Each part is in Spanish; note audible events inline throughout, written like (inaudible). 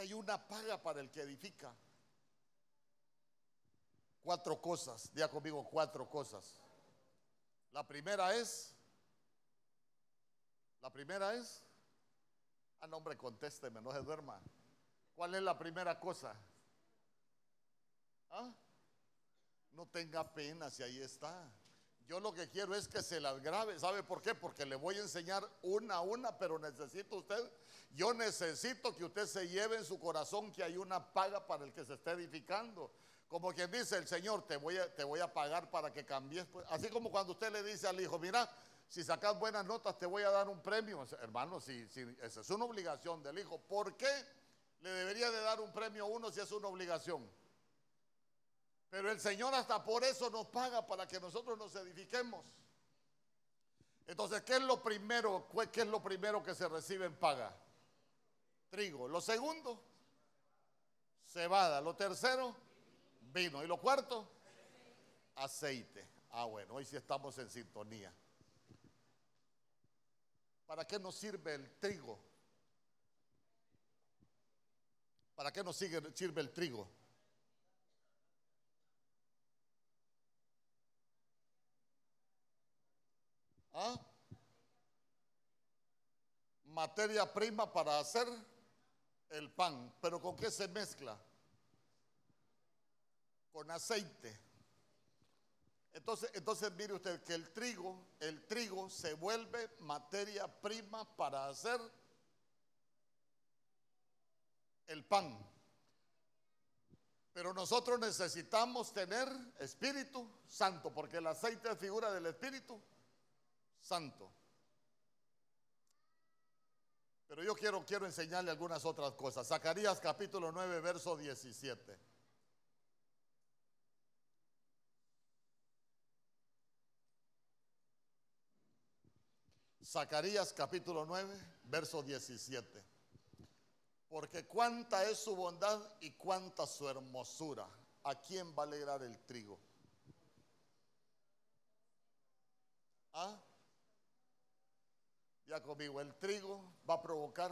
hay una paga para el que edifica. Cuatro cosas, diga conmigo cuatro cosas. La primera es, la primera es, ah, no hombre, contésteme, no se duerma. ¿Cuál es la primera cosa? ¿Ah? No tenga pena si ahí está. Yo lo que quiero es que se las grabe. ¿Sabe por qué? Porque le voy a enseñar una a una, pero necesito usted, yo necesito que usted se lleve en su corazón que hay una paga para el que se está edificando. Como quien dice el Señor, te voy a, te voy a pagar para que cambies. Pues, así como cuando usted le dice al hijo, mira, si sacas buenas notas te voy a dar un premio. Hermano, si, si esa es una obligación del hijo. ¿Por qué le debería de dar un premio a uno si es una obligación? Pero el Señor hasta por eso nos paga para que nosotros nos edifiquemos. Entonces, ¿qué es lo primero? ¿Qué es lo primero que se recibe en paga? Trigo. Lo segundo, cebada. Lo tercero, vino. Y lo cuarto, aceite. Ah, bueno, hoy sí estamos en sintonía. ¿Para qué nos sirve el trigo? ¿Para qué nos sirve el trigo? ¿Ah? Materia prima para hacer el pan. ¿Pero con qué se mezcla? Con aceite. Entonces, entonces mire usted que el trigo, el trigo se vuelve materia prima para hacer el pan. Pero nosotros necesitamos tener Espíritu Santo, porque el aceite es figura del Espíritu santo. Pero yo quiero, quiero enseñarle algunas otras cosas. Zacarías capítulo 9, verso 17. Zacarías capítulo 9, verso 17. Porque cuánta es su bondad y cuánta su hermosura. ¿A quién va a alegrar el trigo? ¿Ah? Ya conmigo, el trigo va a provocar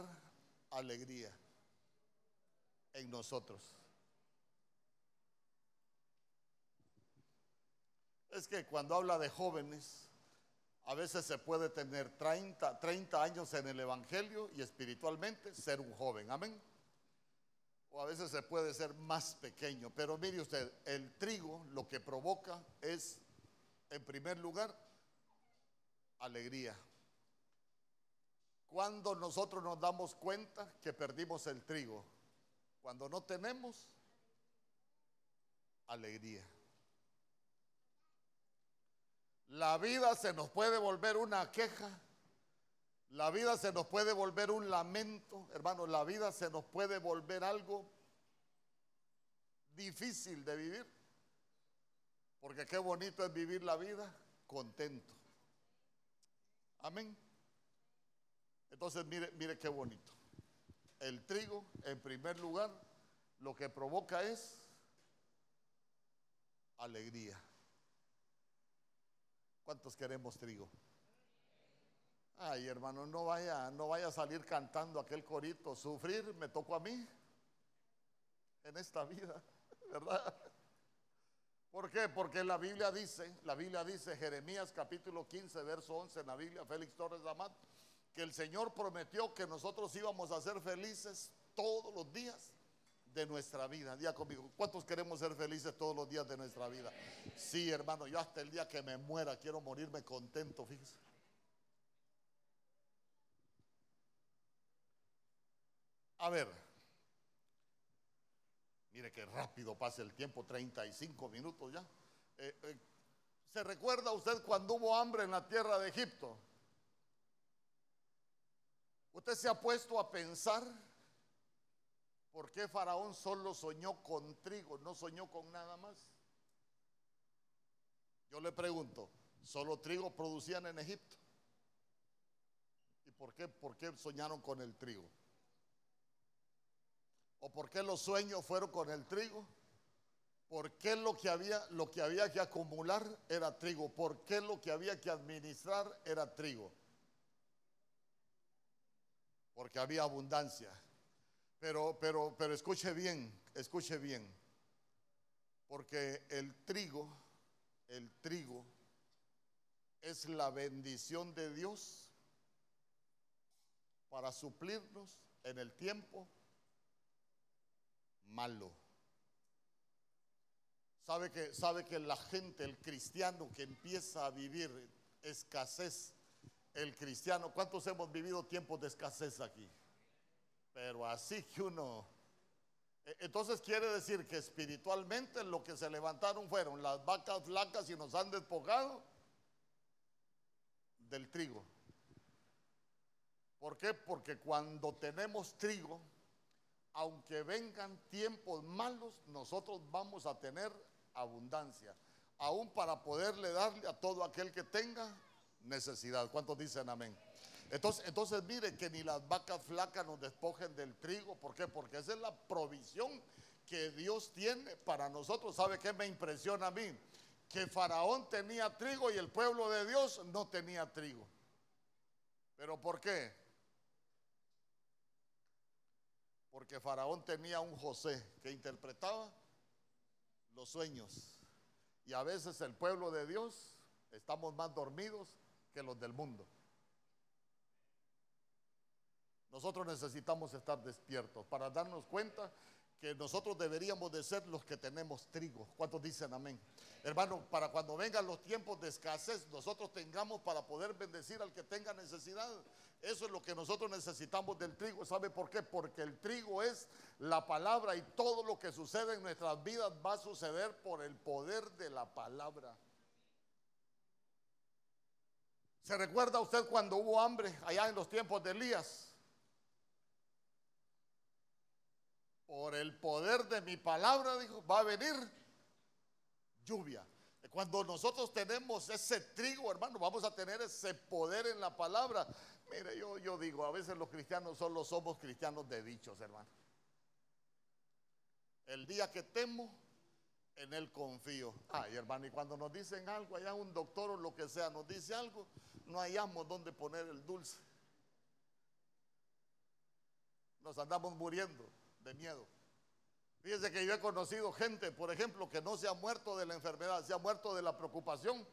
alegría en nosotros. Es que cuando habla de jóvenes, a veces se puede tener 30, 30 años en el Evangelio y espiritualmente ser un joven. Amén. O a veces se puede ser más pequeño. Pero mire usted, el trigo lo que provoca es, en primer lugar, alegría. Cuando nosotros nos damos cuenta que perdimos el trigo, cuando no tenemos alegría. La vida se nos puede volver una queja, la vida se nos puede volver un lamento, hermano, la vida se nos puede volver algo difícil de vivir, porque qué bonito es vivir la vida contento. Amén. Entonces, mire, mire qué bonito. El trigo, en primer lugar, lo que provoca es alegría. ¿Cuántos queremos trigo? Ay, hermano, no vaya, no vaya a salir cantando aquel corito. Sufrir me tocó a mí en esta vida, (laughs) ¿verdad? ¿Por qué? Porque la Biblia dice, la Biblia dice, Jeremías capítulo 15, verso 11 en la Biblia, Félix Torres Amat, que el Señor prometió que nosotros íbamos a ser felices todos los días de nuestra vida. Día conmigo, ¿cuántos queremos ser felices todos los días de nuestra vida? Sí, hermano, yo hasta el día que me muera quiero morirme contento, fíjese. A ver, mire que rápido pasa el tiempo, 35 minutos ya. Eh, eh, ¿Se recuerda usted cuando hubo hambre en la tierra de Egipto? ¿Usted se ha puesto a pensar por qué Faraón solo soñó con trigo, no soñó con nada más? Yo le pregunto, ¿solo trigo producían en Egipto? ¿Y por qué, por qué soñaron con el trigo? ¿O por qué los sueños fueron con el trigo? ¿Por qué lo que había, lo que, había que acumular era trigo? ¿Por qué lo que había que administrar era trigo? Porque había abundancia. Pero, pero, pero escuche bien, escuche bien. Porque el trigo, el trigo es la bendición de Dios para suplirnos en el tiempo malo. Sabe que, sabe que la gente, el cristiano que empieza a vivir escasez, el cristiano, ¿cuántos hemos vivido tiempos de escasez aquí? Pero así que uno... E, entonces quiere decir que espiritualmente lo que se levantaron fueron las vacas flacas y nos han despojado del trigo. ¿Por qué? Porque cuando tenemos trigo, aunque vengan tiempos malos, nosotros vamos a tener abundancia, aún para poderle darle a todo aquel que tenga necesidad. ¿Cuántos dicen amén? Entonces, entonces mire que ni las vacas flacas nos despojen del trigo. ¿Por qué? Porque esa es la provisión que Dios tiene para nosotros. ¿Sabe qué me impresiona a mí? Que Faraón tenía trigo y el pueblo de Dios no tenía trigo. ¿Pero por qué? Porque Faraón tenía un José que interpretaba los sueños. Y a veces el pueblo de Dios estamos más dormidos que los del mundo. Nosotros necesitamos estar despiertos para darnos cuenta que nosotros deberíamos de ser los que tenemos trigo. ¿Cuántos dicen amén? Hermano, para cuando vengan los tiempos de escasez, nosotros tengamos para poder bendecir al que tenga necesidad. Eso es lo que nosotros necesitamos del trigo. ¿Sabe por qué? Porque el trigo es la palabra y todo lo que sucede en nuestras vidas va a suceder por el poder de la palabra. ¿Se recuerda usted cuando hubo hambre allá en los tiempos de Elías? Por el poder de mi palabra, dijo, va a venir lluvia. Cuando nosotros tenemos ese trigo, hermano, vamos a tener ese poder en la palabra. Mire, yo, digo, a veces los cristianos solo somos cristianos de dichos, hermano. El día que temo, en él confío. Ay, hermano, y cuando nos dicen algo, allá un doctor o lo que sea nos dice algo, no hallamos dónde poner el dulce. Nos andamos muriendo de miedo. Fíjense que yo he conocido gente, por ejemplo, que no se ha muerto de la enfermedad, se ha muerto de la preocupación.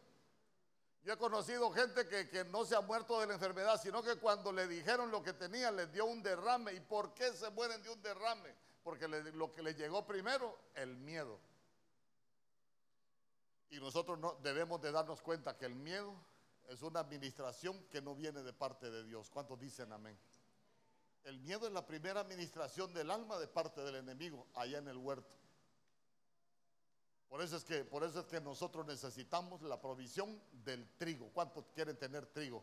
Yo he conocido gente que, que, no se ha muerto de la enfermedad, sino que cuando le dijeron lo que tenía, les dio un derrame. ¿Y por qué se mueren de un derrame? Porque lo que les llegó primero, el miedo. Y nosotros no, debemos de darnos cuenta que el miedo es una administración que no viene de parte de Dios. ¿Cuántos dicen amén? El miedo es la primera administración del alma de parte del enemigo allá en el huerto. Por eso es que, por eso es que nosotros necesitamos la provisión del trigo. ¿Cuántos quieren tener trigo?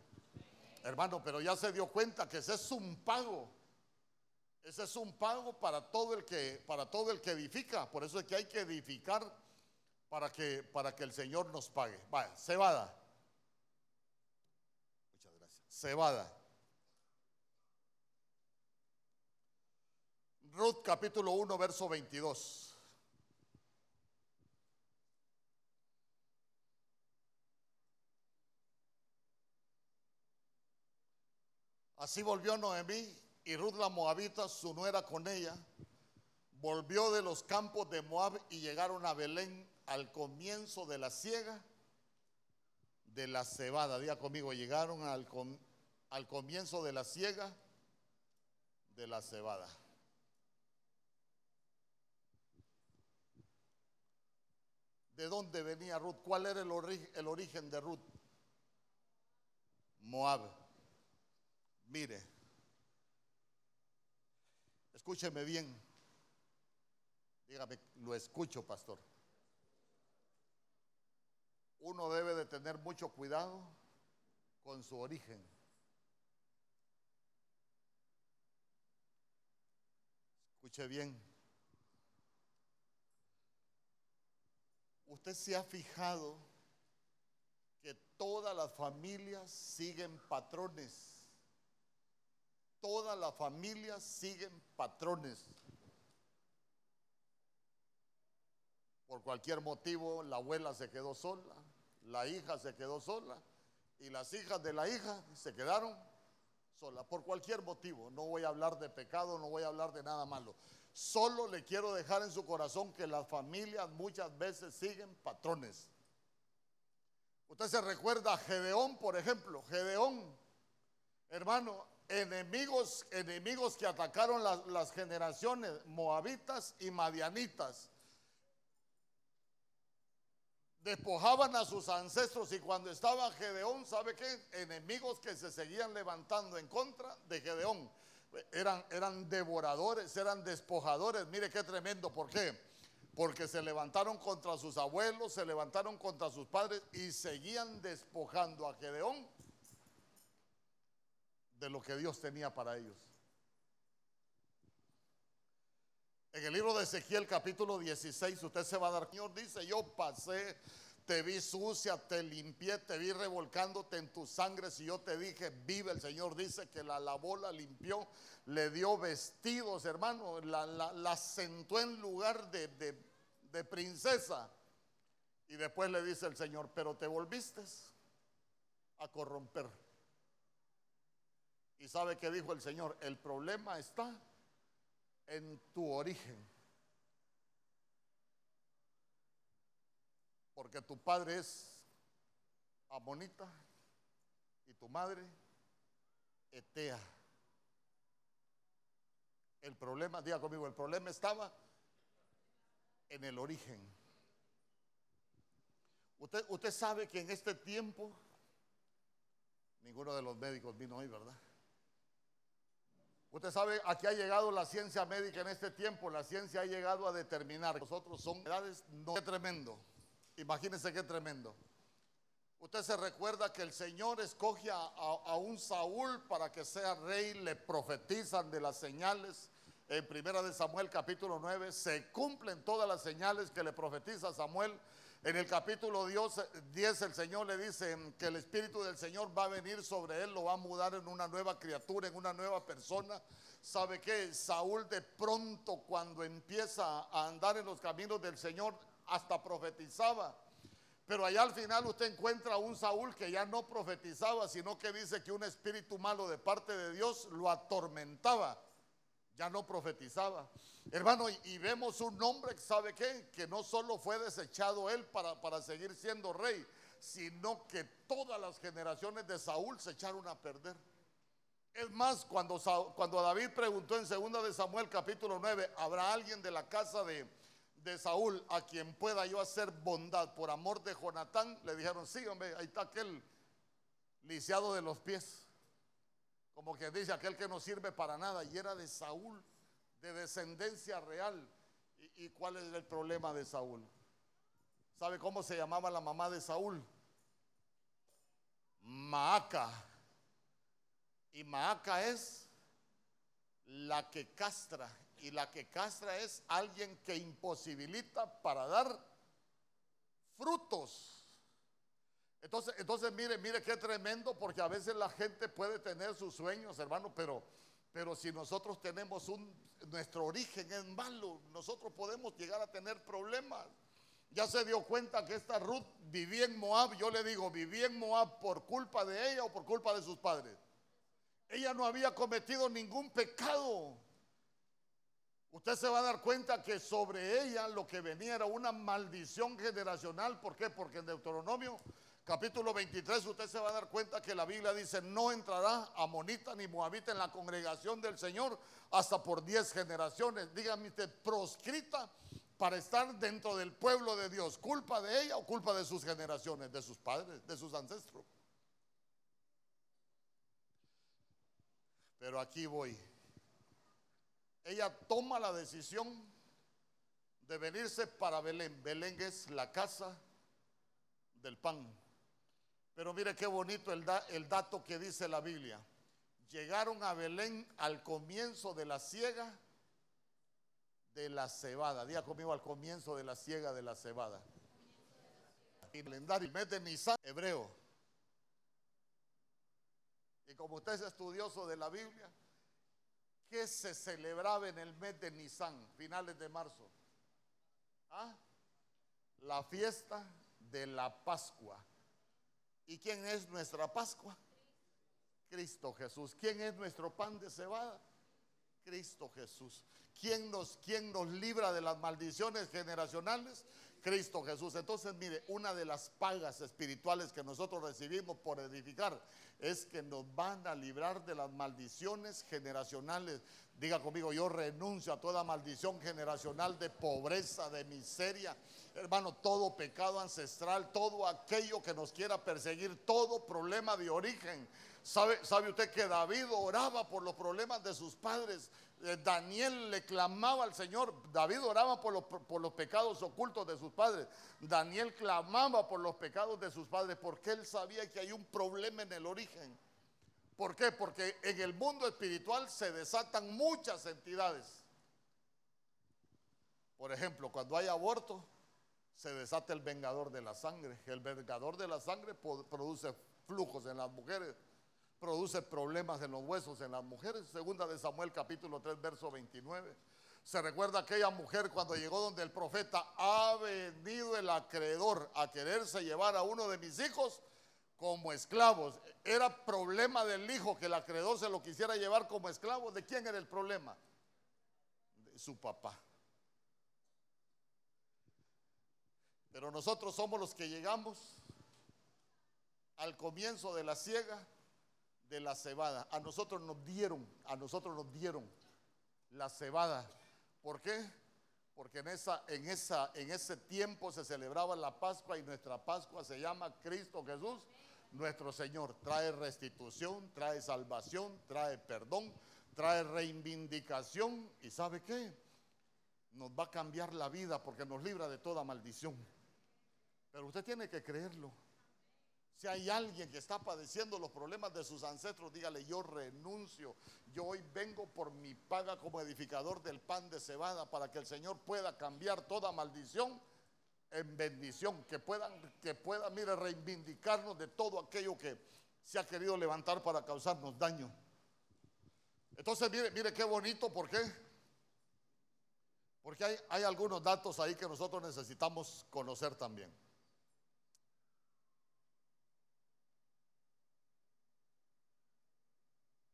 Hermano, pero ya se dio cuenta que ese es un pago. Ese es un pago para todo el que, para todo el que edifica. Por eso es que hay que edificar para que, para que el Señor nos pague. Vaya, cebada. Muchas gracias. Cebada. Ruth capítulo 1, verso 22. Así volvió Noemí y Ruth la Moabita, su nuera con ella, volvió de los campos de Moab y llegaron a Belén al comienzo de la siega de la cebada. Diga conmigo, llegaron al, al comienzo de la siega de la cebada. ¿De dónde venía Ruth? ¿Cuál era el, el origen de Ruth? Moab. Mire, escúcheme bien. Dígame, lo escucho, pastor. Uno debe de tener mucho cuidado con su origen. Escuche bien. Usted se ha fijado que todas las familias siguen patrones. Todas las familias siguen patrones. Por cualquier motivo, la abuela se quedó sola, la hija se quedó sola y las hijas de la hija se quedaron sola, por cualquier motivo. No voy a hablar de pecado, no voy a hablar de nada malo. Solo le quiero dejar en su corazón que las familias muchas veces siguen patrones. Usted se recuerda a Gedeón, por ejemplo. Gedeón, hermano, enemigos, enemigos que atacaron las, las generaciones moabitas y madianitas despojaban a sus ancestros y cuando estaba Gedeón, ¿sabe qué? Enemigos que se seguían levantando en contra de Gedeón. Eran, eran devoradores, eran despojadores. Mire qué tremendo, ¿por qué? Porque se levantaron contra sus abuelos, se levantaron contra sus padres y seguían despojando a Gedeón de lo que Dios tenía para ellos. En el libro de Ezequiel capítulo 16 usted se va a dar, Señor dice, yo pasé, te vi sucia, te limpié, te vi revolcándote en tu sangre. Si yo te dije, vive, el Señor dice que la lavó, la limpió, le dio vestidos, hermano, la, sentó en lugar de, de princesa. Y después le dice el Señor, pero te volviste a corromper. Y sabe que dijo el Señor, el problema está en tu origen. Porque tu padre es amonita y tu madre etea. El problema, diga conmigo, el problema estaba en el origen. Usted, usted sabe que en este tiempo, ninguno de los médicos vino hoy, ¿verdad? Usted sabe, aquí ha llegado la ciencia médica en este tiempo, la ciencia ha llegado a determinar. Nosotros son edades no. Qué tremendo. Imagínense qué tremendo. Usted se recuerda que el Señor escoge a, un Saúl para que sea rey, le profetizan de las señales. En primera de Samuel capítulo 9 se cumplen todas las señales que le profetiza Samuel. En el capítulo 10 el Señor le dice que el Espíritu del Señor va a venir sobre él, lo va a mudar en una nueva criatura, en una nueva persona. ¿Sabe qué? Saúl de pronto cuando empieza a andar en los caminos del Señor hasta profetizaba. Pero allá al final usted encuentra a un Saúl que ya no profetizaba, sino que dice que un espíritu malo de parte de Dios lo atormentaba. Ya no profetizaba. Hermano, y, vemos un hombre, ¿sabe qué? Que no solo fue desechado él para, para seguir siendo rey, sino que todas las generaciones de Saúl se echaron a perder. Es más, cuando, cuando David preguntó en 2 de Samuel capítulo 9, ¿habrá alguien de la casa de, de Saúl a quien pueda yo hacer bondad por amor de Jonatán? Le dijeron, sí, hombre, ahí está aquel lisiado de los pies. Como que dice aquel que no sirve para nada. Y era de Saúl de descendencia real. ¿Y, cuál es el problema de Saúl? ¿Sabe cómo se llamaba la mamá de Saúl? Maaca. Y Maaca es la que castra. Y la que castra es alguien que imposibilita para dar frutos. Entonces, entonces mire, mire qué tremendo, porque a veces la gente puede tener sus sueños, hermano, pero, pero si nosotros tenemos un, nuestro origen es malo, nosotros podemos llegar a tener problemas. Ya se dio cuenta que esta Ruth vivía en Moab, yo le digo, vivía en Moab por culpa de ella o por culpa de sus padres. Ella no había cometido ningún pecado. Usted se va a dar cuenta que sobre ella lo que venía era una maldición generacional. ¿Por qué? Porque en Deuteronomio capítulo 23 usted se va a dar cuenta que la Biblia dice, no entrará amonita ni moabita en la congregación del Señor hasta por diez generaciones. Dígame usted, proscrita para estar dentro del pueblo de Dios. ¿Culpa de ella o culpa de sus generaciones, de sus padres, de sus ancestros? Pero aquí voy. Ella toma la decisión de venirse para Belén. Belén es la casa del pan. Pero mire qué bonito el, dato que dice la Biblia. Llegaron a Belén al comienzo de la siega de la cebada. Día conmigo al comienzo de la siega de la cebada. Y el mes de Nisan, hebreo. Y como usted es estudioso de la Biblia, ¿qué se celebraba en el mes de Nisan, finales de marzo? ¿Ah? La fiesta de la Pascua. ¿Y quién es nuestra Pascua? Cristo Jesús. ¿Quién es nuestro pan de cebada? Cristo Jesús. ¿Quién nos, quién nos libra de las maldiciones generacionales? Cristo Jesús. Entonces, mire, una de las pagas espirituales que nosotros recibimos por edificar es que nos van a librar de las maldiciones generacionales. Diga conmigo, yo renuncio a toda maldición generacional de pobreza, de miseria. Hermano, todo pecado ancestral, todo aquello que nos quiera perseguir, todo problema de origen. ¿Sabe, ¿Sabe usted que David oraba por los problemas de sus padres? Eh, Daniel le clamaba al Señor. David oraba por los, por los pecados ocultos de sus padres. Daniel clamaba por los pecados de sus padres porque él sabía que hay un problema en el origen. ¿Por qué? Porque en el mundo espiritual se desatan muchas entidades. Por ejemplo, cuando hay aborto, se desata el vengador de la sangre. El vengador de la sangre produce flujos en las mujeres produce problemas en los huesos en las mujeres. Segunda de Samuel capítulo 3 verso 29. Se recuerda aquella mujer cuando llegó donde el profeta ha venido el acreedor a quererse llevar a uno de mis hijos como esclavos. Era problema del hijo que el acreedor se lo quisiera llevar como esclavo. ¿De quién era el problema? De su papá. Pero nosotros somos los que llegamos al comienzo de la ciega de la cebada. A nosotros nos dieron, a nosotros nos dieron la cebada. ¿Por qué? Porque en, esa, en, esa, en ese tiempo se celebraba la Pascua y nuestra Pascua se llama Cristo Jesús, nuestro Señor. Trae restitución, trae salvación, trae perdón, trae reivindicación. ¿Y sabe qué? Nos va a cambiar la vida porque nos libra de toda maldición. Pero usted tiene que creerlo. Si hay alguien que está padeciendo los problemas de sus ancestros, dígale, yo renuncio. Yo hoy vengo por mi paga como edificador del pan de cebada para que el Señor pueda cambiar toda maldición en bendición, que puedan, que pueda, mire, reivindicarnos de todo aquello que se ha querido levantar para causarnos daño. Entonces, mire, mire qué bonito, ¿por qué? Porque hay algunos datos ahí que nosotros necesitamos conocer también.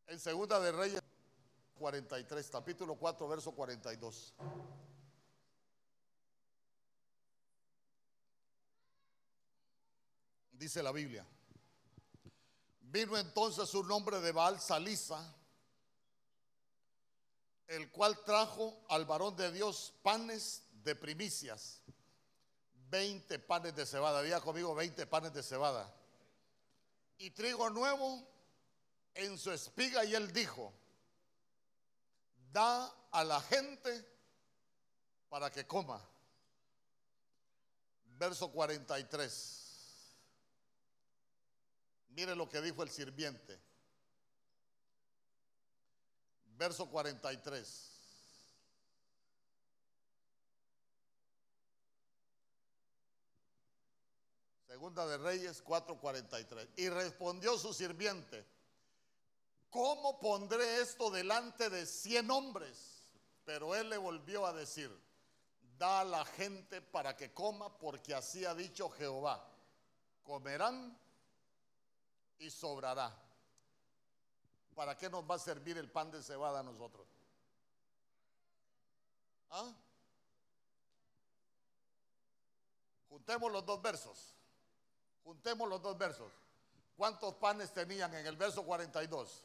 En Segunda de Reyes 43, capítulo 4, verso 42. Dice la Biblia. Vino entonces un hombre de Baal Salisa, el cual trajo al varón de Dios panes de primicias, 20 panes de cebada. Había conmigo 20 panes de cebada. Y trigo nuevo en su espiga y él dijo, da a la gente para que coma. Verso 43. Mire lo que dijo el sirviente. Verso 43. Segunda de Reyes 4:43. Y respondió su sirviente ¿cómo pondré esto delante de cien hombres? Pero él le volvió a decir, da a la gente para que coma, porque así ha dicho Jehová, comerán y sobrará. ¿Para qué nos va a servir el pan de cebada a nosotros? ¿Ah? Juntemos los dos versos. Juntemos los dos versos. ¿Cuántos panes tenían en el verso 42?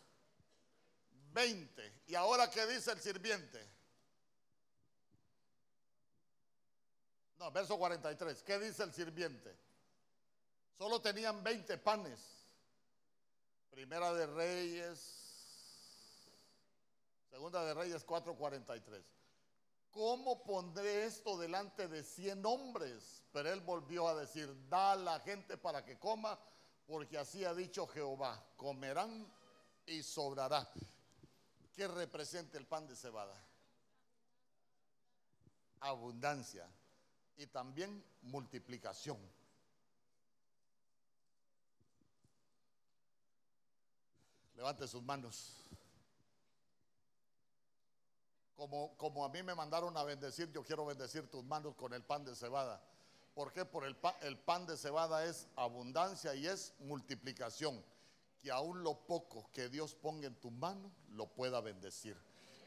20. ¿Y ahora qué dice el sirviente? No, verso 43. ¿Qué dice el sirviente? Solo tenían 20 panes. Primera de Reyes. Segunda de Reyes 4:43. ¿Cómo pondré esto delante de 100 hombres? Pero él volvió a decir, da a la gente para que coma, porque así ha dicho Jehová, comerán y sobrará. ¿Qué representa el pan de cebada? Abundancia y también multiplicación. Levante sus manos. Como, como, a mí me mandaron a bendecir, yo quiero bendecir tus manos con el pan de cebada. ¿Por qué? Por el pan, el pan de cebada es abundancia y es multiplicación. Que aún lo poco que Dios ponga en tu mano lo pueda bendecir.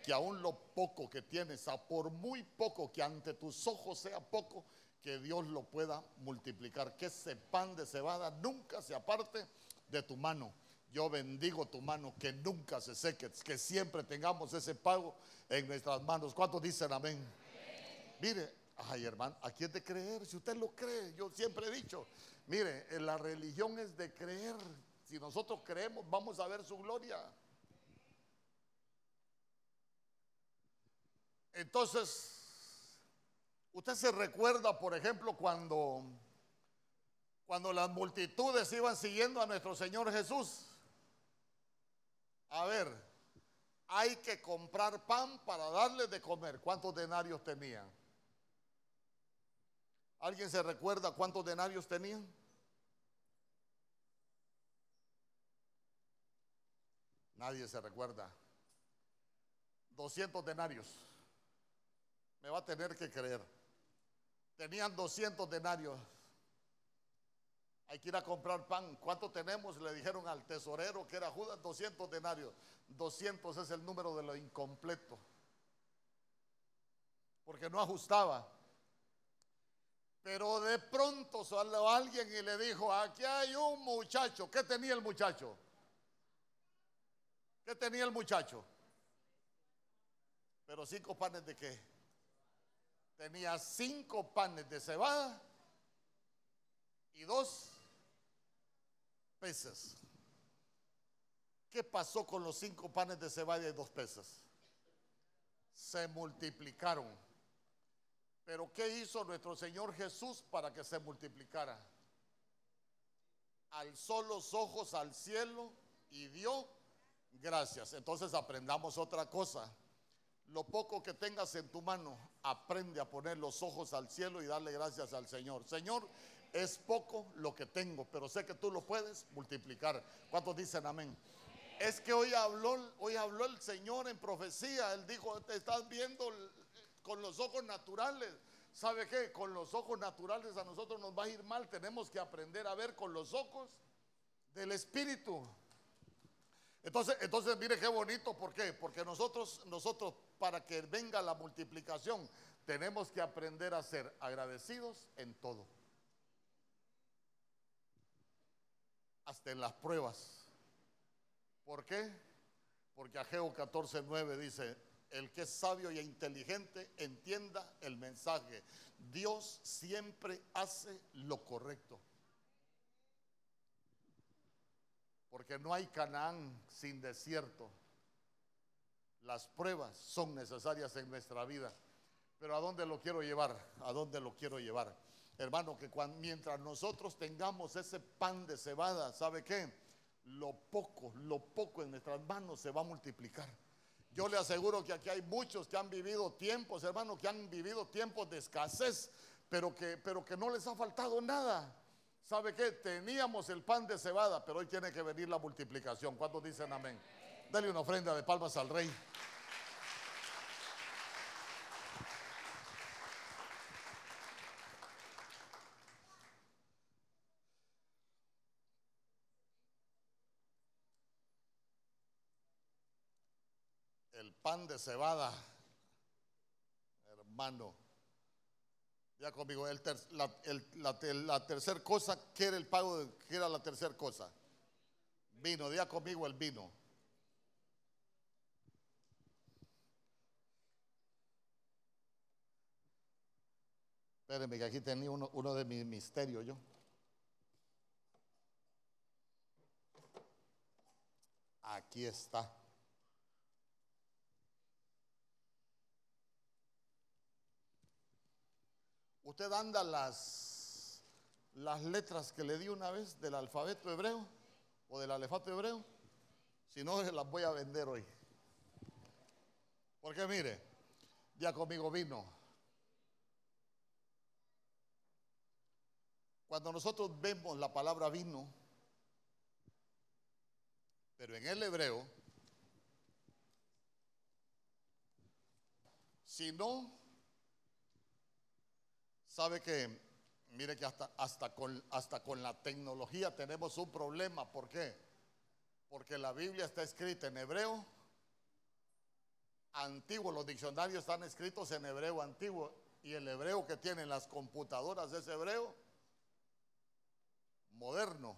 Que aún lo poco que tienes, a por muy poco que ante tus ojos sea poco, que Dios lo pueda multiplicar. Que ese pan de cebada nunca se aparte de tu mano. Yo bendigo tu mano, que nunca se seque, que siempre tengamos ese pago en nuestras manos. ¿Cuántos dicen amén? Mire, ay hermano, aquí es de creer, si usted lo cree, yo siempre he dicho, mire, la religión es de creer. Si nosotros creemos, vamos a ver su gloria. Entonces, usted se recuerda, por ejemplo, cuando cuando las multitudes iban siguiendo a nuestro Señor Jesús. A ver, hay que comprar pan para darles de comer. ¿Cuántos denarios tenían? ¿Alguien se recuerda cuántos denarios tenían? Nadie se recuerda. 200 denarios. Me va a tener que creer. Tenían 200 denarios. Hay que ir a comprar pan. ¿Cuánto tenemos? Le dijeron al tesorero que era Judas 200 denarios. 200 es el número de lo incompleto. Porque no ajustaba. Pero de pronto salió alguien y le dijo, aquí hay un muchacho. ¿Qué tenía el muchacho? ¿Qué tenía el muchacho? Pero cinco panes de qué? Tenía cinco panes de cebada y dos peces. ¿Qué pasó con los cinco panes de cebada y dos peces? Se multiplicaron. Pero ¿qué hizo nuestro Señor Jesús para que se multiplicara? Alzó los ojos al cielo y dio gracias. Entonces aprendamos otra cosa. Lo poco que tengas en tu mano, aprende a poner los ojos al cielo y darle gracias al Señor. Señor, es poco lo que tengo, pero sé que tú lo puedes multiplicar. ¿Cuántos dicen amén? Es que hoy habló, hoy habló el Señor en profecía. Él dijo, te estás viendo con los ojos naturales. ¿Sabe qué? Con los ojos naturales a nosotros nos va a ir mal. Tenemos que aprender a ver con los ojos del Espíritu. Entonces, entonces mire qué bonito, ¿por qué? Porque nosotros, nosotros, para que venga la multiplicación, tenemos que aprender a ser agradecidos en todo. hasta en las pruebas. ¿Por qué? Porque Ageo 14:9 dice, el que es sabio y inteligente entienda el mensaje. Dios siempre hace lo correcto. Porque no hay Canaán sin desierto. Las pruebas son necesarias en nuestra vida. Pero ¿a dónde lo quiero llevar? ¿A dónde lo quiero llevar? Hermano, que mientras nosotros tengamos ese pan de cebada, ¿sabe qué? Lo poco, lo poco en nuestras manos se va a multiplicar. Yo le aseguro que aquí hay muchos que han vivido tiempos, hermano, que han vivido tiempos de escasez, pero que, pero que no les ha faltado nada. ¿Sabe qué? Teníamos el pan de cebada, pero hoy tiene que venir la multiplicación. ¿Cuántos dicen amén? Dale una ofrenda de palmas al rey. pan de cebada, hermano. Ya conmigo, el la, tercera cosa, ¿qué era el pago? De, ¿Qué era la tercera cosa? Vino, ya conmigo el vino. Espérenme que aquí tenía uno, uno de mis misterios yo. Aquí está. Usted anda las, las letras que le di una vez del alfabeto hebreo o del alefato hebreo. Si no, (laughs) las voy a vender hoy. Porque mire, ya conmigo vino. Cuando nosotros vemos la palabra vino, pero en el hebreo, si no Sabe que, mire que hasta, hasta, con, hasta con la tecnología tenemos un problema. ¿Por qué? Porque la Biblia está escrita en hebreo antiguo, los diccionarios están escritos en hebreo antiguo y el hebreo que tienen las computadoras es hebreo moderno.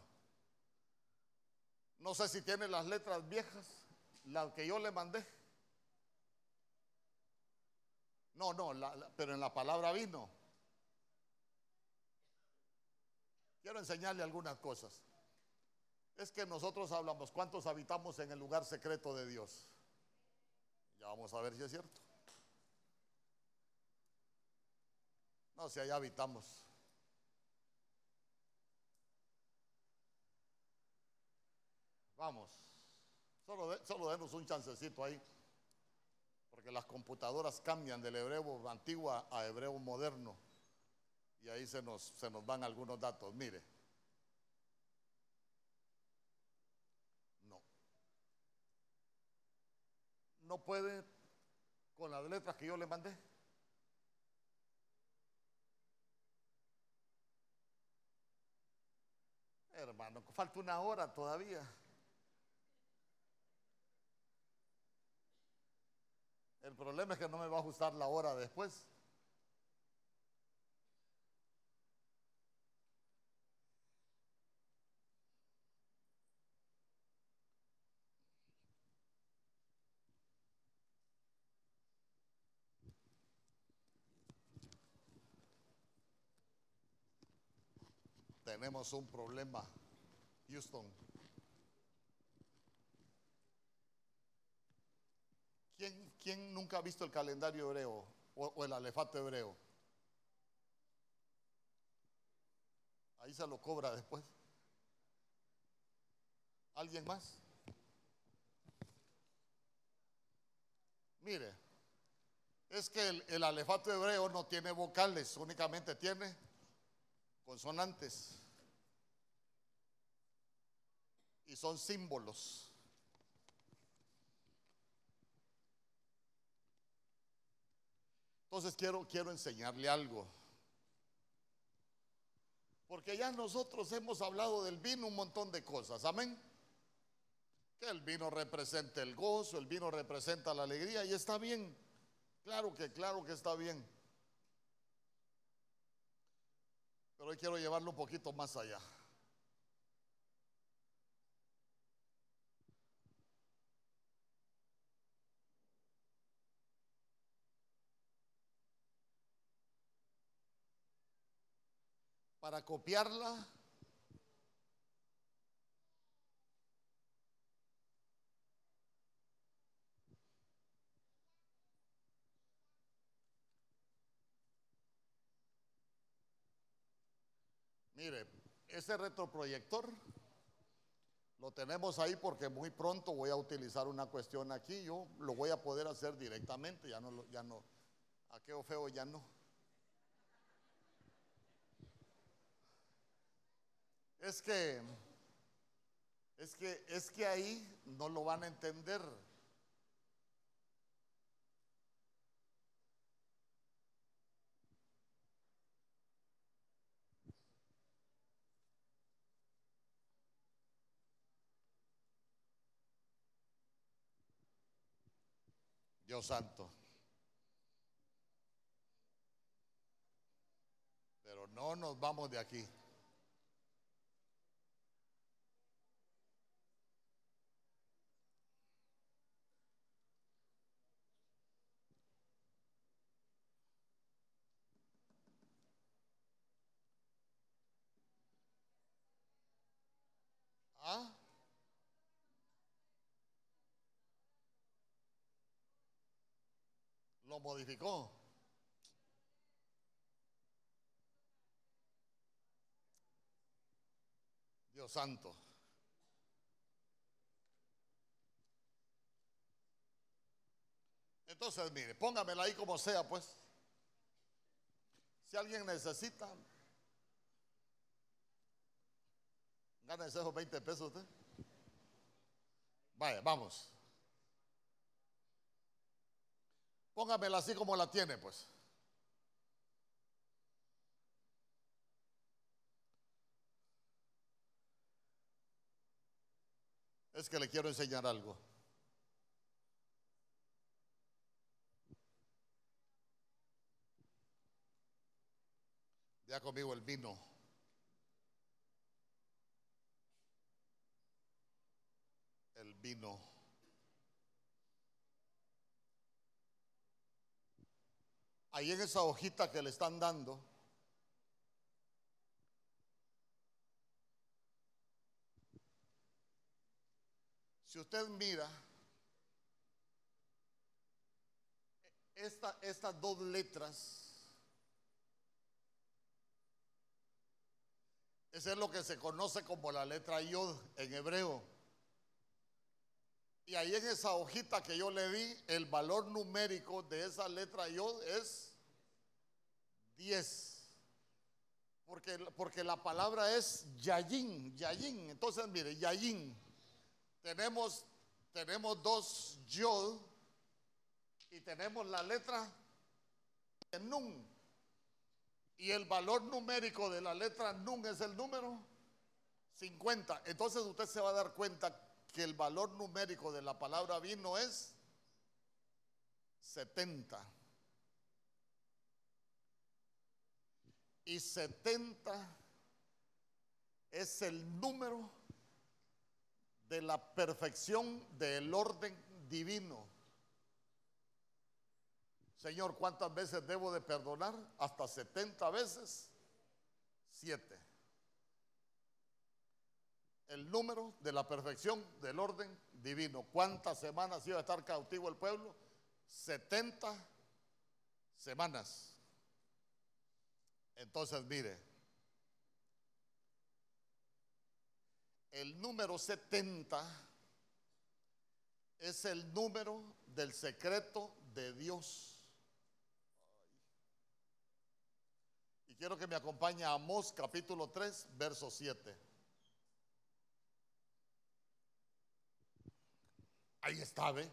No sé si tiene las letras viejas, las que yo le mandé. No, no, pero en la palabra vino. Quiero enseñarle algunas cosas. Es que nosotros hablamos, ¿cuántos habitamos en el lugar secreto de Dios? Ya vamos a ver si es cierto. No, si allá habitamos. Vamos. Solo, solo denos un chancecito ahí. Porque las computadoras cambian del hebreo antiguo a hebreo moderno. Y ahí se nos, se nos van algunos datos. Mire. no puede con las letras que yo le mandé. Hermano, falta una hora todavía. El problema es que no me va a ajustar la hora después. Tenemos un problema, Houston. ¿Quién, nunca ha visto el calendario hebreo o, el alefato hebreo? Ahí se lo cobra después. ¿Alguien más? Mire, es que el, el, alefato hebreo no tiene vocales, únicamente tiene consonantes. Y son símbolos. Entonces quiero, quiero enseñarle algo. Porque ya nosotros hemos hablado del vino un montón de cosas. Amén. Que el vino representa el gozo, el vino representa la alegría y está bien. Claro que, claro que está bien. Pero hoy quiero llevarlo un poquito más allá. Para copiarla. Mire, ese retroproyector lo tenemos ahí porque muy pronto voy a utilizar una cuestión aquí. Yo lo voy a poder hacer directamente, ya no, ya no, a qué feo ya no. Es que, es que, es que ahí no lo van a entender. Dios santo. Pero no nos vamos de aquí. Modificó. Dios santo. Entonces, mire, póngamela ahí como sea, pues. Si alguien necesita, gana esos 20 pesos usted. Vaya, vamos. Póngamela así como la tiene, pues. Es que le quiero enseñar algo. Ya conmigo el vino. El vino. Ahí en esa hojita que le están dando, si usted mira, esta, estas dos letras, Ese es lo que se conoce como la letra Yod en hebreo. Y ahí en esa hojita que yo le di, el valor numérico de esa letra Yod es 10. Porque, porque la palabra es Yayin, Yayin. Entonces, mire, Yayin. Tenemos, tenemos dos Yod y tenemos la letra Nun. Y el valor numérico de la letra NUN es el número 50. Entonces usted se va a dar cuenta que el valor numérico de la palabra vino es 70. Y 70 es el número de la perfección del orden divino. Señor, ¿cuántas veces debo de perdonar? Hasta 70 veces. 7. El número de la perfección del orden divino. ¿Cuántas semanas iba a estar cautivo el pueblo? 70 semanas. Entonces, mire, el número 70 es el número del secreto de Dios. quiero que me acompañe a Amós capítulo 3, verso 7. Ahí está, ¿ve?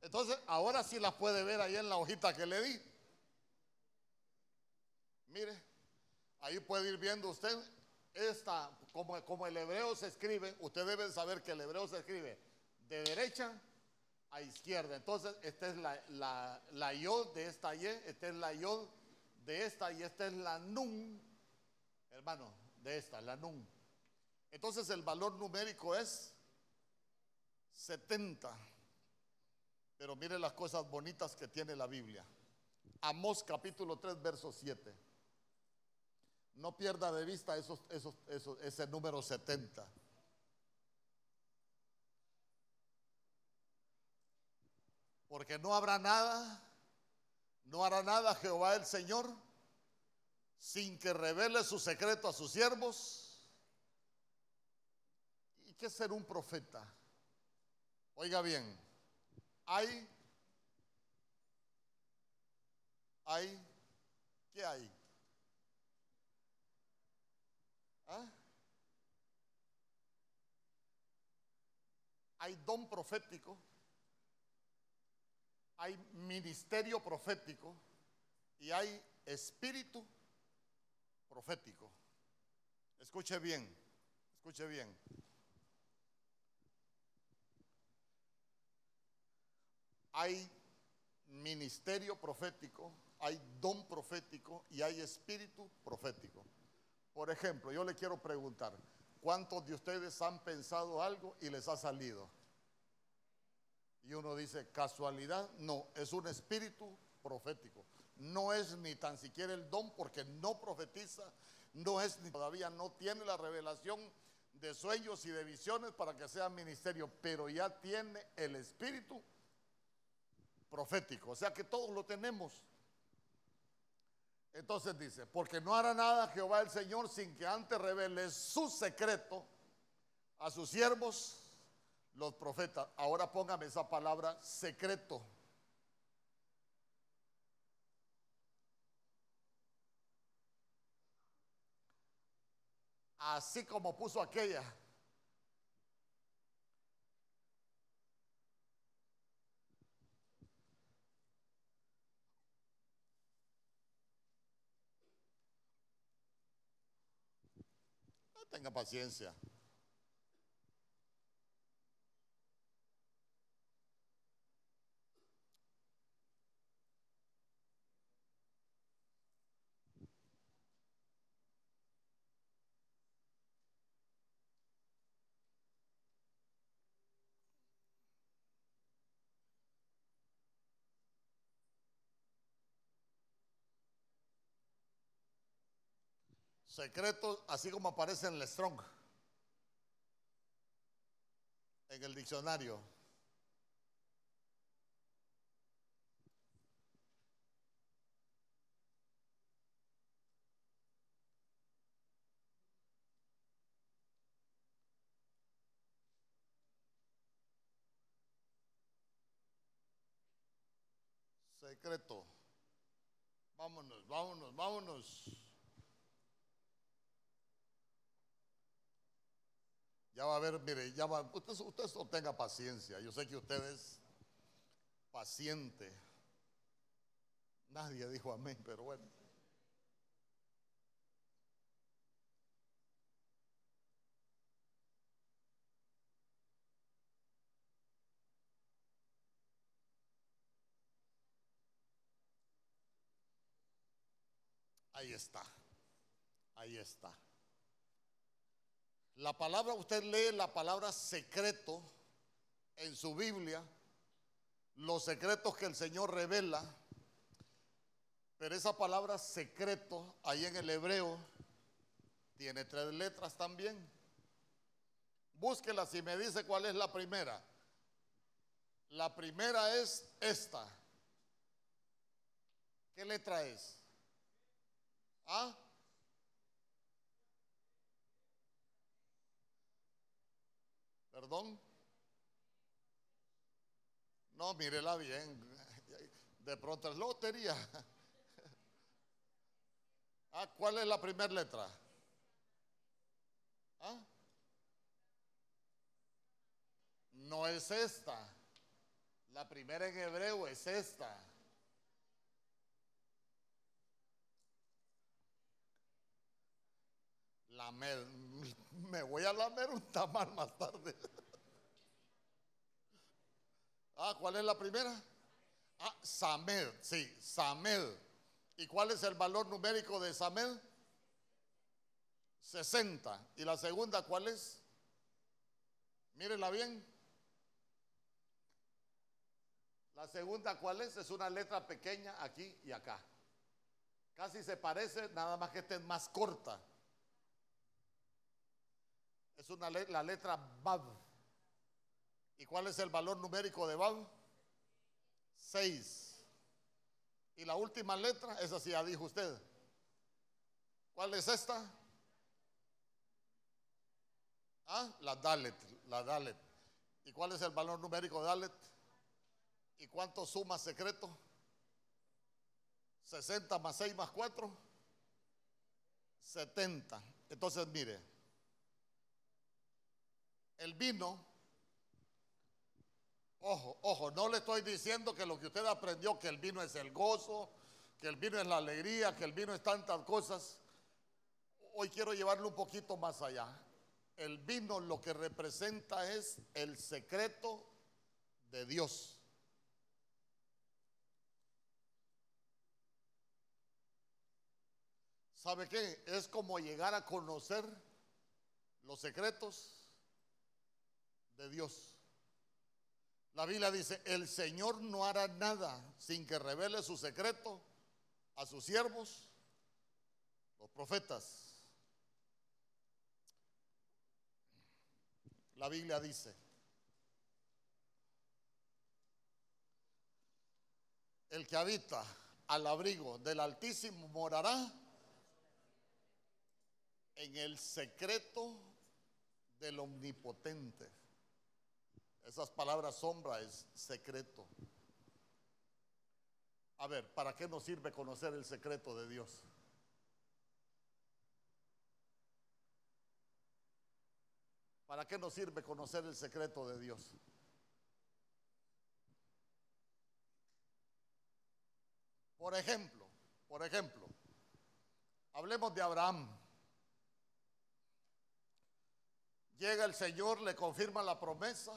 Entonces, ahora sí la puede ver ahí en la hojita que le di. Mire, ahí puede ir viendo usted esta, como, como el hebreo se escribe, usted debe saber que el hebreo se escribe de derecha a izquierda. Entonces, esta es la, la, la de esta y, esta es la yod de esta y esta es la nun, hermano, de esta, la nun. Entonces el valor numérico es 70. Pero mire las cosas bonitas que tiene la Biblia. Amós capítulo 3, verso 7. No pierda de vista ese número 70. Porque no habrá nada, no hará nada Jehová el Señor sin que revele su secreto a sus siervos. ¿Y qué es ser un profeta? Oiga bien, hay, hay, ¿qué hay? ¿Ah? Hay don profético hay ministerio profético y hay espíritu profético. Escuche bien, escuche bien. Hay ministerio profético, hay don profético y hay espíritu profético. Por ejemplo, yo le quiero preguntar, ¿cuántos de ustedes han pensado algo y les ha salido? Y uno dice, casualidad, no, es un espíritu profético. No es ni tan siquiera el don porque no profetiza, no es ni todavía no tiene la revelación de sueños y de visiones para que sea ministerio, pero ya tiene el espíritu profético. O sea que todos lo tenemos. Entonces dice, porque no hará nada Jehová el Señor sin que antes revele su secreto a sus siervos los profetas. Ahora póngame esa palabra secreto. Así como puso aquella. Tenga paciencia. Secretos, así como aparece en el Strong, en el diccionario. Secreto. Vámonos, vámonos, vámonos. Ya va a ver, mire, ya va, usted, usted no tenga paciencia. Yo sé que usted es paciente. Nadie dijo amén, pero bueno. Ahí está. Ahí está. La palabra, usted lee la palabra secreto en su Biblia, los secretos que el Señor revela, pero esa palabra secreto ahí en el hebreo tiene tres letras también. Búsquela si me dice cuál es la primera. La primera es esta. ¿Qué letra es? ¿Ah? ¿Perdón? No, mírela bien. De pronto es lotería. Ah, ¿cuál es la primera letra? ¿Ah? No es esta. La primera en hebreo es esta. Lamer. Me voy a lamer un tamal más tarde. Ah, ¿cuál es la primera? Ah, Samed, sí, Samed. ¿Y cuál es el valor numérico de Samed? 60. ¿Y la segunda cuál es? Mírenla bien. La segunda cuál es? Es una letra pequeña aquí y acá. Casi se parece, nada más que esta es más corta. Es una la letra Bab. ¿Y cuál es el valor numérico de Bab? 6. Y la última letra, esa sí ya dijo usted. ¿Cuál es esta? Ah, la Dalet, la Dalet. ¿Y cuál es el valor numérico de Dalet? ¿Y cuánto suma secreto? 60 más 6 más 4. 70. Entonces, mire, el vino, ojo, ojo, no le estoy diciendo que lo que usted aprendió, que el vino es el gozo, que el vino es la alegría, que el vino es tantas cosas. Hoy quiero llevarlo un poquito más allá. El vino lo que representa es el secreto de Dios. ¿Sabe qué? Es como llegar a conocer los secretos de Dios. La Biblia dice, el Señor no hará nada sin que revele su secreto a sus siervos, los profetas. La Biblia dice, el que habita al abrigo del Altísimo morará en el secreto del Omnipotente. Esas palabras sombra es secreto. A ver, ¿para qué nos sirve conocer el secreto de Dios? ¿Para qué nos sirve conocer el secreto de Dios? Por ejemplo, por ejemplo, hablemos de Abraham. Llega el Señor, le confirma la promesa.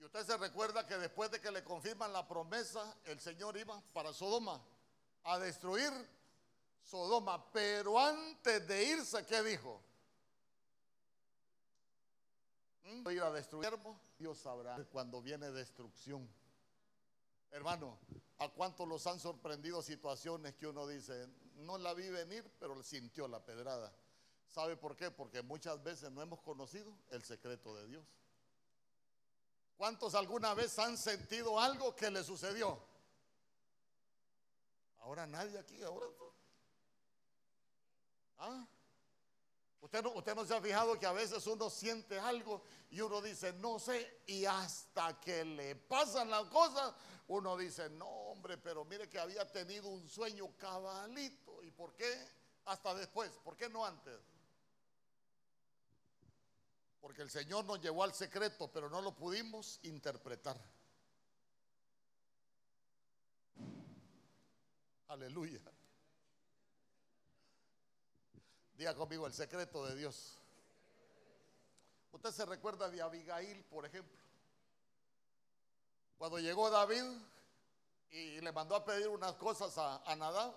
Y usted se recuerda que después de que le confirman la promesa, el Señor iba para Sodoma a destruir Sodoma. Pero antes de irse, ¿qué dijo? ¿Mm? Ir a destruir, Dios sabrá cuando viene destrucción. Hermano, ¿a cuántos los han sorprendido situaciones que uno dice, no la vi venir, pero sintió la pedrada? ¿Sabe por qué? Porque muchas veces no hemos conocido el secreto de Dios. ¿Cuántos alguna vez han sentido algo que le sucedió? Ahora nadie aquí, ahora. ¿Ah? Usted no, usted no se ha fijado que a veces uno siente algo y uno dice, no sé, y hasta que le pasan las cosas, uno dice, no hombre, pero mire que había tenido un sueño cabalito. ¿Y por qué hasta después? ¿Por qué no antes? Porque el Señor nos llevó al secreto, pero no lo pudimos interpretar. Aleluya. Diga conmigo el secreto de Dios. Usted se recuerda de Abigail, por ejemplo. Cuando llegó David y le mandó a pedir unas cosas a, a Nadab,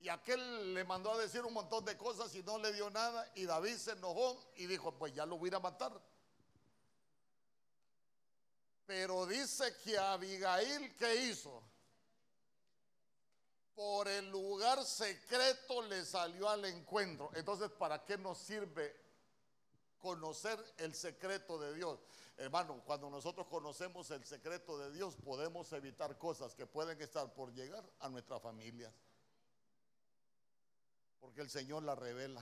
y aquel le mandó a decir un montón de cosas y no le dio nada. Y David se enojó y dijo, pues ya lo voy a matar. Pero dice que Abigail, ¿qué hizo? Por el lugar secreto le salió al encuentro. Entonces, ¿para qué nos sirve conocer el secreto de Dios? Hermano, cuando nosotros conocemos el secreto de Dios, podemos evitar cosas que pueden estar por llegar a nuestras familias porque el Señor la revela.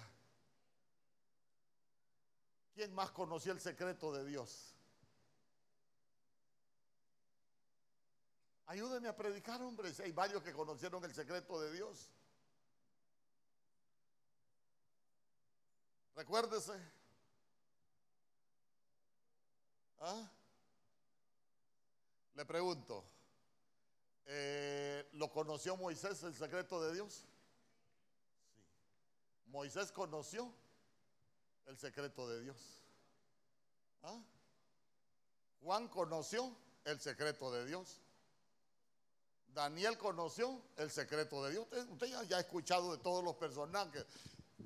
¿Quién más conoció el secreto de Dios? Ayúdenme a predicar, hombre. hay varios que conocieron el secreto de Dios. Recuérdese. ¿Ah? Le pregunto, eh, ¿lo conoció Moisés el secreto de Dios? Moisés conoció el secreto de Dios. ¿Ah? Juan conoció el secreto de Dios. Daniel conoció el secreto de Dios. Usted, ya, ha escuchado de todos los personajes.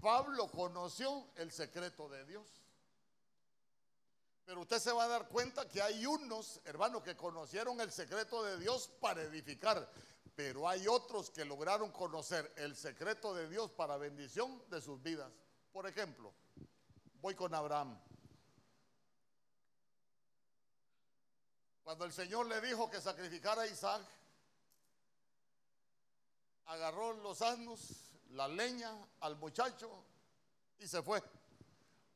Pablo conoció el secreto de Dios. Pero usted se va a dar cuenta que hay unos, hermanos, que conocieron el secreto de Dios para edificar. Pero hay otros que lograron conocer el secreto de Dios para bendición de sus vidas. Por ejemplo, voy con Abraham. Cuando el Señor le dijo que sacrificara a Isaac, agarró los asnos, la leña al muchacho y se fue.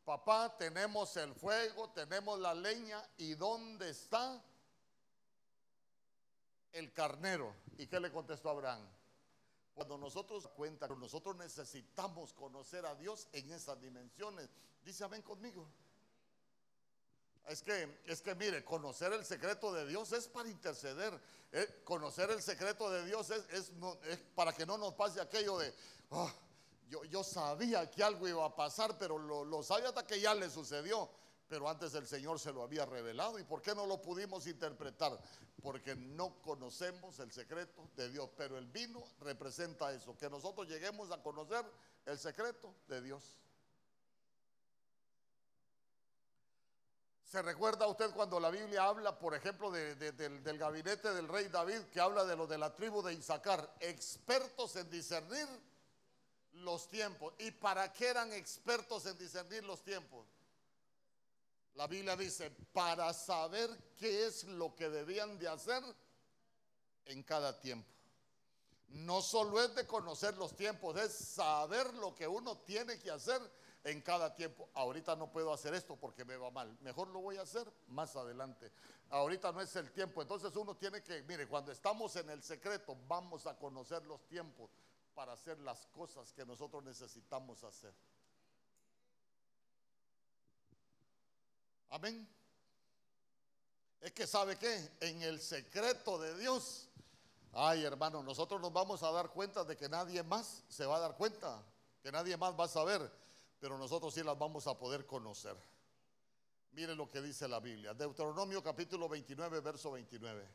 Papá, tenemos el fuego, tenemos la leña y ¿dónde está el carnero? ¿Y qué le contestó Abraham? Cuando nosotros cuenta, nosotros necesitamos conocer a Dios en esas dimensiones. Dice, ven conmigo. Es que, es que mire, conocer el secreto de Dios es para interceder. Eh, conocer el secreto de Dios es, es, para que no nos pase aquello de, ah, yo, yo, sabía que algo iba a pasar, pero lo, lo sabía hasta que ya le sucedió pero antes el Señor se lo había revelado. ¿Y por qué no lo pudimos interpretar? Porque no conocemos el secreto de Dios. Pero el vino representa eso, que nosotros lleguemos a conocer el secreto de Dios. ¿Se recuerda usted cuando la Biblia habla, por ejemplo, del, gabinete del rey David, que habla de los de la tribu de Isaacar, expertos en discernir los tiempos? ¿Y para qué eran expertos en discernir los tiempos? La Biblia dice, para saber qué es lo que debían de hacer en cada tiempo. No solo es de conocer los tiempos, es saber lo que uno tiene que hacer en cada tiempo. Ahorita no puedo hacer esto porque me va mal. Mejor lo voy a hacer más adelante. Ahorita no es el tiempo. Entonces uno tiene que, mire, cuando estamos en el secreto, vamos a conocer los tiempos para hacer las cosas que nosotros necesitamos hacer. Amén. Es que sabe qué, en el secreto de Dios, ay hermano, nosotros nos vamos a dar cuenta de que nadie más se va a dar cuenta, que nadie más va a saber, pero nosotros sí las vamos a poder conocer. Mire lo que dice la Biblia. Deuteronomio capítulo 29, verso 29.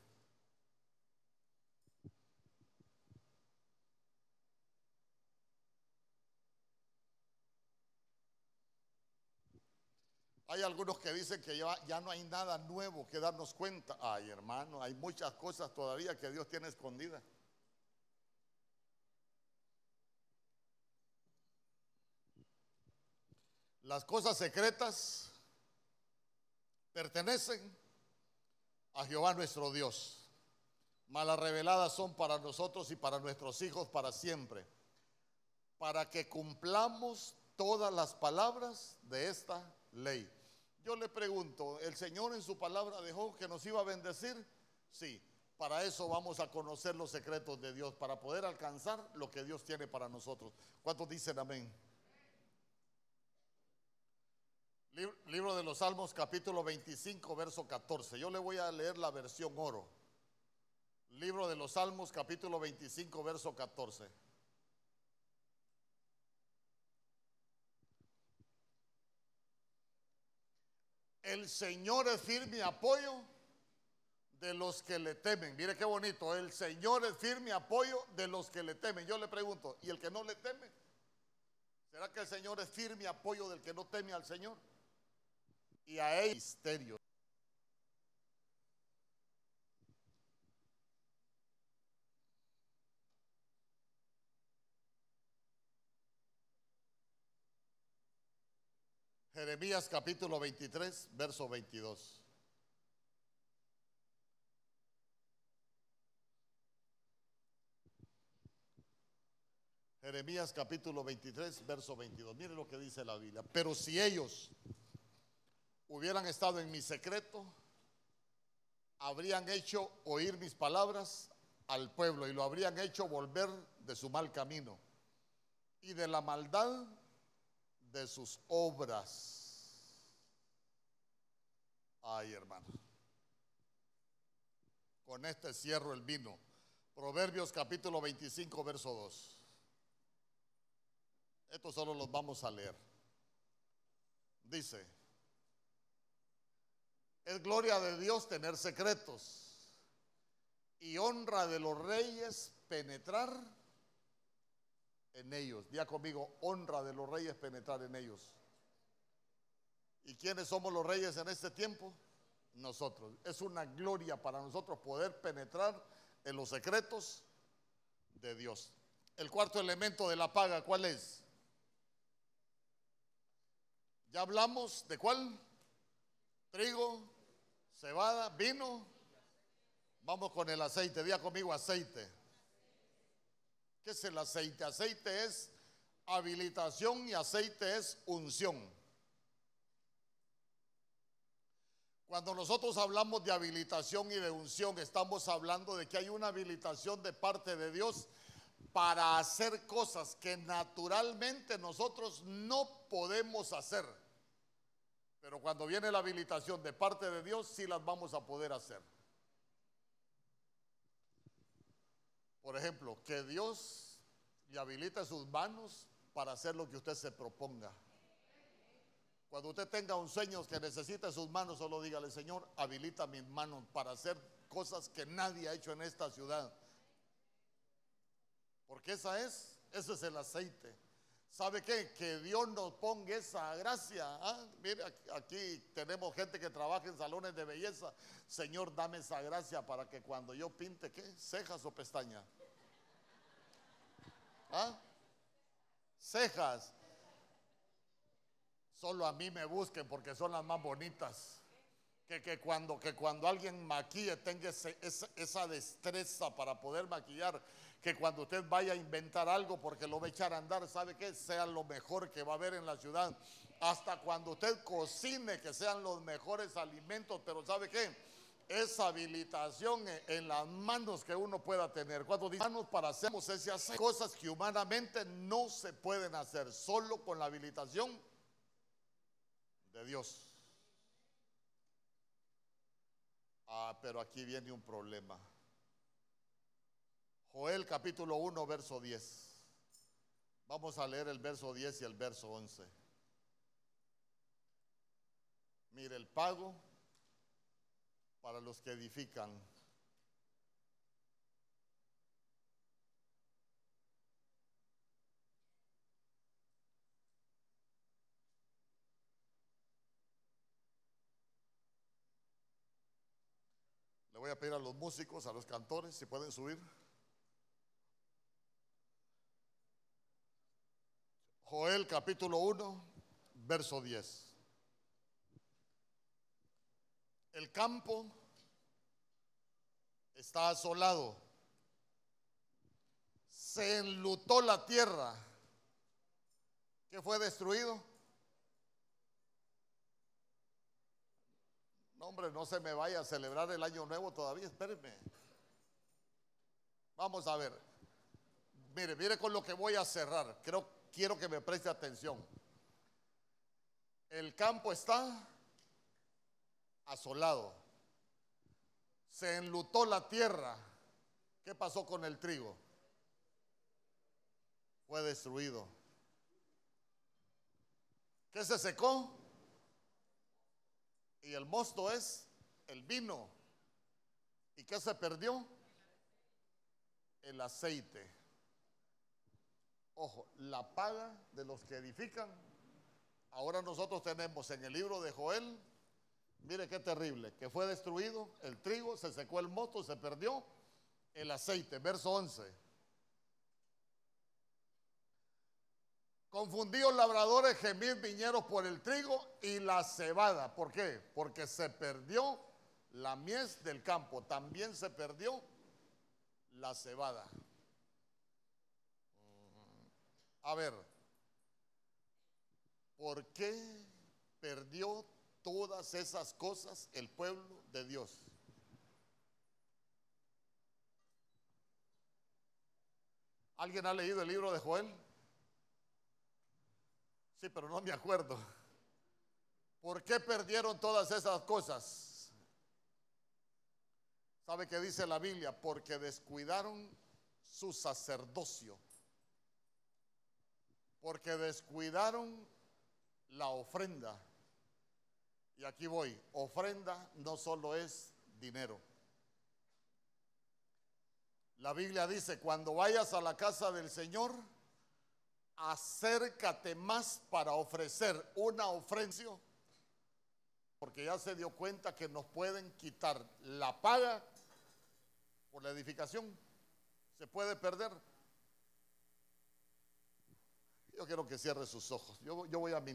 Hay algunos que dicen que ya, no hay nada nuevo que darnos cuenta. Ay, hermano, hay muchas cosas todavía que Dios tiene escondidas. Las cosas secretas pertenecen a Jehová nuestro Dios. Malas reveladas son para nosotros y para nuestros hijos para siempre, para que cumplamos todas las palabras de esta ley. Yo le pregunto, ¿el Señor en su palabra dejó que nos iba a bendecir? Sí, para eso vamos a conocer los secretos de Dios, para poder alcanzar lo que Dios tiene para nosotros. ¿Cuántos dicen amén? Libro de los Salmos capítulo 25, verso 14. Yo le voy a leer la versión oro. Libro de los Salmos capítulo 25, verso 14. El Señor es firme apoyo de los que le temen. Mire qué bonito. El Señor es firme apoyo de los que le temen. Yo le pregunto, ¿y el que no le teme? ¿Será que el Señor es firme apoyo del que no teme al Señor? y a él misterio. Jeremías capítulo 23, verso 22. Jeremías capítulo 23, verso 22. Mire lo que dice la Biblia. Pero si ellos hubieran estado en mi secreto, habrían hecho oír mis palabras al pueblo y lo habrían hecho volver de su mal camino y de la maldad de sus obras. Ay, hermano. Con este cierro el vino. Proverbios capítulo 25, verso 2. Esto solo los vamos a leer. Dice, es gloria de Dios tener secretos y honra de los reyes penetrar en ellos. Día conmigo, honra de los reyes penetrar en ellos. ¿Y quiénes somos los reyes en este tiempo? Nosotros. Es una gloria para nosotros poder penetrar en los secretos de Dios. El cuarto elemento de la paga, ¿cuál es? Ya hablamos de cuál? Trigo, cebada, vino. Vamos con el aceite. Diga conmigo aceite. ¿Qué es el aceite? Aceite es habilitación y aceite es unción. Cuando nosotros hablamos de habilitación y de unción, estamos hablando de que hay una habilitación de parte de Dios para hacer cosas que naturalmente nosotros no podemos hacer. Pero cuando viene la habilitación de parte de Dios, sí las vamos a poder hacer. Por ejemplo, que Dios le habilite sus manos para hacer lo que usted se proponga. Cuando usted tenga un sueño que necesite sus manos, solo dígale, Señor, habilita mis manos para hacer cosas que nadie ha hecho en esta ciudad. Porque esa es, ese es el aceite. ¿Sabe qué? Que Dios nos ponga esa gracia. ¿ah? Mire, aquí tenemos gente que trabaja en salones de belleza. Señor, dame esa gracia para que cuando yo pinte, ¿qué? Cejas o pestañas. ¿Ah? Cejas. Solo a mí me busquen porque son las más bonitas. Que, que, cuando, que cuando alguien maquille tenga esa destreza para poder maquillar que cuando usted vaya a inventar algo porque lo va a echar a andar, ¿sabe qué? Sea lo mejor que va a haber en la ciudad. Hasta cuando usted cocine, que sean los mejores alimentos, pero ¿sabe qué? Esa habilitación en las manos que uno pueda tener. Cuando manos para hacer cosas que humanamente no se pueden hacer, solo con la habilitación de Dios. Ah, pero aquí viene un problema. Joel capítulo 1, verso 10. Vamos a leer el verso 10 y el verso 11. Mire, el pago para los que edifican. Le voy a pedir a los músicos, a los cantores, si pueden subir. Joel capítulo 1, verso 10. El campo está asolado. Se enlutó la tierra. ¿Qué fue destruido? No, hombre, no se me vaya a celebrar el año nuevo todavía, espérenme. Vamos a ver. Mire, mire con lo que voy a cerrar. Creo quiero que me preste atención. El campo está asolado. Se enlutó la tierra. ¿Qué pasó con el trigo? Fue destruido. ¿Qué se secó? Y el mosto es el vino. ¿Y qué se perdió? El aceite. Ojo, la paga de los que edifican. Ahora nosotros tenemos en el libro de Joel, mire qué terrible, que fue destruido el trigo, se secó el mosto, se perdió el aceite. Verso 11. Confundidos labradores, gemid viñeros por el trigo y la cebada. ¿Por qué? Porque se perdió la mies del campo. También se perdió la cebada. A ver, ¿por qué perdió todas esas cosas el pueblo de Dios? ¿Alguien ha leído el libro de Joel? Sí, pero no me acuerdo. ¿Por qué perdieron todas esas cosas? ¿Sabe qué dice la Biblia? Porque descuidaron su sacerdocio porque descuidaron la ofrenda. Y aquí voy, ofrenda no solo es dinero. La Biblia dice, cuando vayas a la casa del Señor, acércate más para ofrecer una ofrenda, porque ya se dio cuenta que nos pueden quitar la paga por la edificación. Se puede perder. Yo quiero que cierre sus ojos. Yo, yo voy a